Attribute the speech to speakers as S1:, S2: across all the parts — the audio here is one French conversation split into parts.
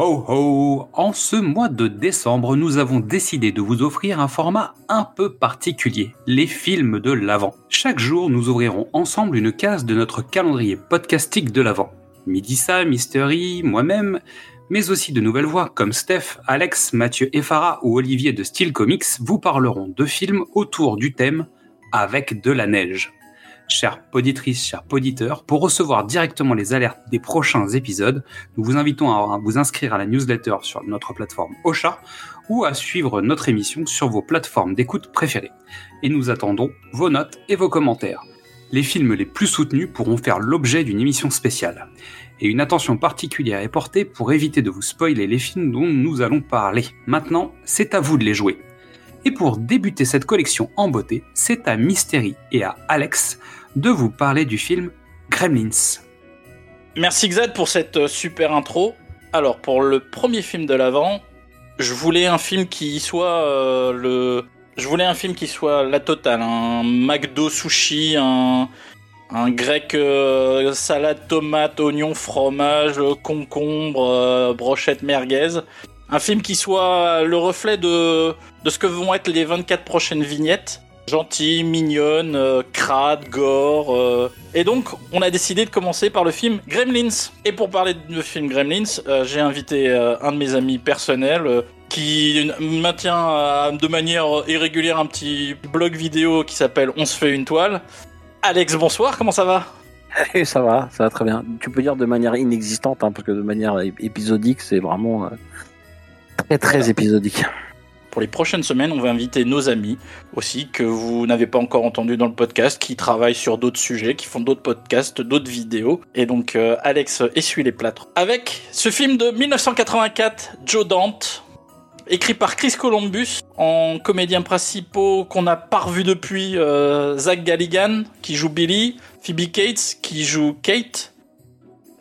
S1: ho ho En ce mois de décembre, nous avons décidé de vous offrir un format un peu particulier, les films de l'Avent. Chaque jour, nous ouvrirons ensemble une case de notre calendrier podcastique de l'Avent. Midissa, Mystery, moi-même, mais aussi de nouvelles voix comme Steph, Alex, Mathieu et Farah ou Olivier de Style Comics vous parleront de films autour du thème avec de la neige. Chères poditrices, chers poditeurs, pour recevoir directement les alertes des prochains épisodes, nous vous invitons à vous inscrire à la newsletter sur notre plateforme Ocha ou à suivre notre émission sur vos plateformes d'écoute préférées. Et nous attendons vos notes et vos commentaires. Les films les plus soutenus pourront faire l'objet d'une émission spéciale. Et une attention particulière est portée pour éviter de vous spoiler les films dont nous allons parler. Maintenant, c'est à vous de les jouer. Et pour débuter cette collection en beauté, c'est à Mystery et à Alex de vous parler du film Gremlins.
S2: Merci Xad pour cette euh, super intro. Alors pour le premier film de l'avant, je voulais un film qui soit euh, le, je voulais un film qui soit la totale, un McDo sushi, un, un grec euh, salade tomate oignon fromage concombre brochette merguez. Un film qui soit le reflet de, de ce que vont être les 24 prochaines vignettes gentille, mignonne, euh, crade, gore. Euh. Et donc, on a décidé de commencer par le film Gremlins. Et pour parler du film Gremlins, euh, j'ai invité un de mes amis personnels qui maintient de manière irrégulière un petit blog vidéo qui s'appelle On se fait une toile. Alex, bonsoir, comment ça va?
S3: Ça va, ça va très bien. Tu peux dire de manière inexistante, hein, parce que de manière épisodique, c'est vraiment très très épisodique
S2: pour les prochaines semaines, on va inviter nos amis aussi que vous n'avez pas encore entendu dans le podcast, qui travaillent sur d'autres sujets, qui font d'autres podcasts, d'autres vidéos. Et donc euh, Alex essuie les plâtres. Avec ce film de 1984, Joe Dante, écrit par Chris Columbus, en comédiens principaux qu'on n'a pas revu depuis, euh, Zach Galligan qui joue Billy, Phoebe Cates qui joue Kate,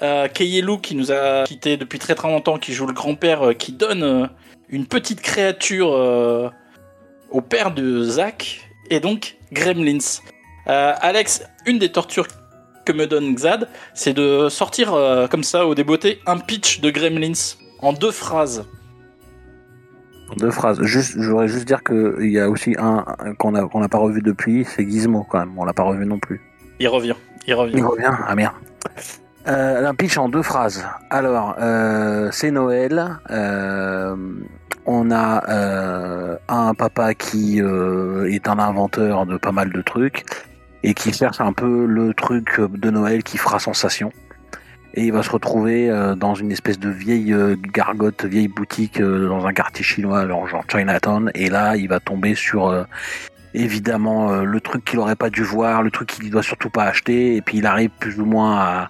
S2: euh, Lou qui nous a quitté depuis très très longtemps, qui joue le grand-père euh, qui donne une petite créature euh, au père de Zach, et donc Gremlins. Euh, Alex, une des tortures que me donne Xad, c'est de sortir euh, comme ça au débeauté un pitch de Gremlins en deux phrases.
S3: En deux phrases. Juste, je voudrais juste dire qu'il y a aussi un, qu'on n'a pas revu depuis, c'est Gizmo quand même. On l'a pas revu non plus.
S2: Il revient. Il revient.
S3: Il revient? Ah merde. un pitch en deux phrases. Alors, c'est Noël on a euh, un papa qui euh, est un inventeur de pas mal de trucs et qui cherche un peu le truc de Noël qui fera sensation. Et il va se retrouver euh, dans une espèce de vieille gargote, vieille boutique dans un quartier chinois, genre Chinatown. Et là, il va tomber sur évidemment le truc qu'il aurait pas dû voir, le truc qu'il doit surtout pas acheter. Et puis il arrive plus ou moins à,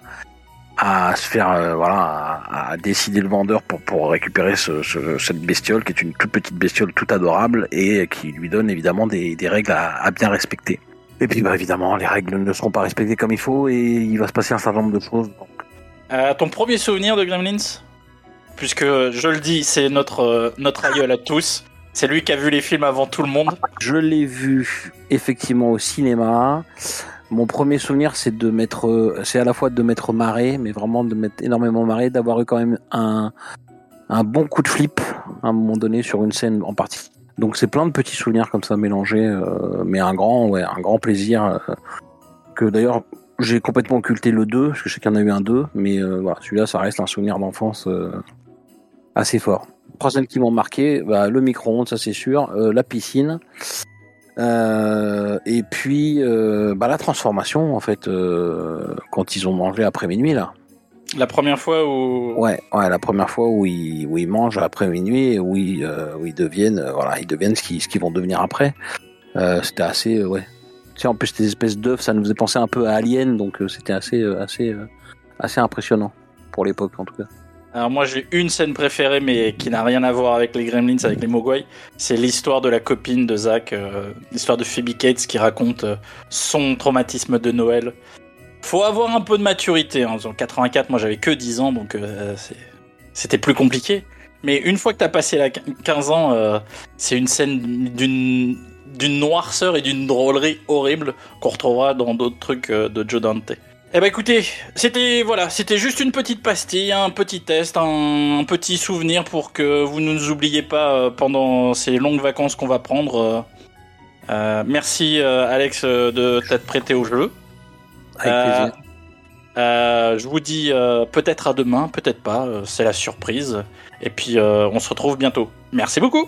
S3: à se faire euh, voilà à, décider le vendeur pour pour récupérer ce, cette bestiole qui est une toute petite bestiole tout adorable et qui lui donne évidemment des, des règles à, à, bien respecter. Et puis bah évidemment les règles ne seront pas respectées comme il faut et il va se passer un certain nombre de choses donc.
S2: Euh, ton premier souvenir de Gremlins? Puisque je le dis c'est notre euh, notre aïeul à tous. C'est lui qui a vu les films avant tout le monde.
S3: Je l'ai vu effectivement au cinéma mon premier souvenir, c'est de mettre, c'est à la fois de mettre marée, mais vraiment de mettre énormément marée, d'avoir eu quand même un, bon coup de flip à un moment donné sur une scène en partie. Donc c'est plein de petits souvenirs comme ça mélangés, euh, mais un grand, un grand plaisir. Euh, que d'ailleurs j'ai complètement occulté le 2, parce que je sais qu'il y en a eu un 2, mais euh, celui-là ça reste un souvenir d'enfance assez fort. Trois scènes qui m'ont marqué, bah, le micro-ondes, ça c'est sûr, la piscine, euh, et puis euh, bah, la transformation en fait euh, quand ils ont mangé après minuit là.
S2: La première fois où
S3: ouais ouais la première fois où ils où ils mangent après minuit et où ils où ils deviennent voilà ils deviennent ce qu'ils ce qu'ils vont devenir après. c'était assez ouais. Tu sais en plus ces espèces d'œufs ça nous faisait penser un peu à Alien donc c'était assez assez assez impressionnant pour l'époque en tout cas.
S2: Alors moi j'ai une scène préférée mais qui n'a rien à voir avec les Gremlins, avec les Mogwai. C'est l'histoire de la copine de Zach, euh, l'histoire de Phoebe Cates qui raconte euh, son traumatisme de Noël. Faut avoir un peu de maturité. Hein. En 84, moi j'avais que 10 ans donc euh, c'était plus compliqué. Mais une fois que t'as passé la 15 ans, c'est une scène d'une noirceur et d'une drôlerie horrible qu'on retrouvera dans d'autres trucs de Joe Dante. Eh ben écoutez, c'était voilà, c'était juste une petite pastille, un petit test, un, un petit souvenir pour que vous ne nous oubliez pas euh, pendant ces longues vacances qu'on va prendre. euh. Euh, merci euh, Alex de t'être prêté au jeu.
S3: Avec plaisir.
S2: Euh, je vous dis peut-être à demain, peut-être pas, c'est la surprise. Et puis on se retrouve bientôt. Merci beaucoup.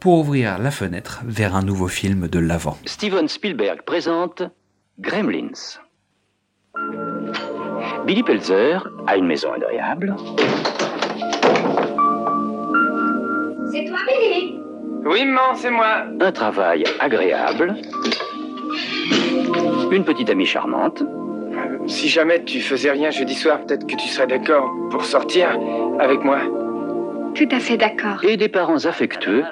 S1: pour ouvrir la fenêtre vers un nouveau film de l'avant.
S4: Steven Spielberg présente Gremlins. Billy Pelzer a une maison agréable,
S5: C'est toi, Billy?
S6: Oui, maman, c'est moi.
S4: un travail agréable, une petite amie charmante,
S6: Euh, Si jamais tu faisais rien jeudi soir, peut-être que tu serais d'accord pour sortir avec moi.
S5: Tout à fait d'accord.
S4: et des parents affectueux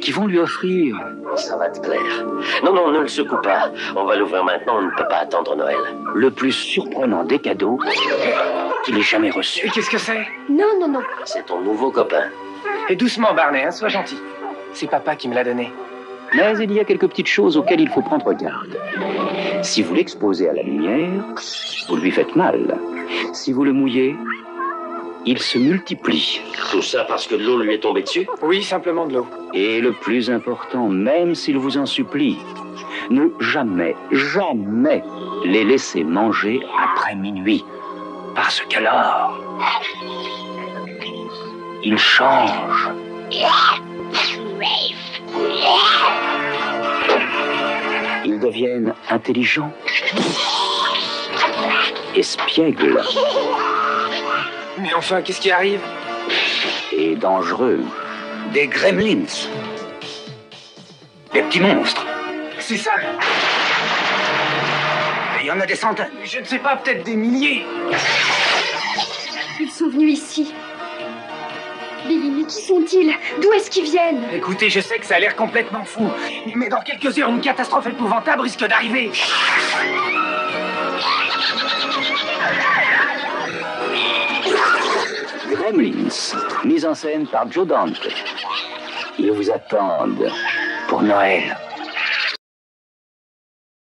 S4: qui vont lui offrir
S7: Ça va te plaire. Non, non, ne le secoue pas. On va l'ouvrir maintenant, on ne peut pas attendre Noël.
S4: le plus surprenant des cadeaux qu'il ait jamais reçu.
S6: Et qu'est-ce que c'est?
S5: Non, non, non.
S7: C'est ton nouveau copain.
S6: Et doucement, Barney, hein, sois gentil. C'est papa qui me l'a donné.
S4: Mais il y a quelques petites choses auxquelles il faut prendre garde. Si vous l'exposez à la lumière, vous lui faites mal. Si vous le mouillez, il se multiplie.
S7: Tout ça parce que de l'eau lui est tombée dessus?
S6: Oui, simplement de l'eau.
S4: Et le plus important, même s'il vous en supplie, ne jamais, jamais les laisser manger après minuit. Parce qu'alors, ils changent. Ils deviennent intelligents, espiègles
S6: Mais enfin, qu'est-ce qui arrive?
S4: Et dangereux. Des gremlins. Des petits monstres.
S6: C'est ça.
S4: Et il y en a des centaines.
S6: Je ne sais pas, peut-être des milliers.
S5: Ils sont venus ici. Billy, mais qui sont-ils? D'où est-ce qu'ils viennent?
S6: Écoutez, je sais que ça a l'air complètement fou. Mais dans quelques heures, une catastrophe épouvantable risque d'arriver.
S4: Gremlins, mise en scène par Joe Dante. Ils vous attendent pour Noël.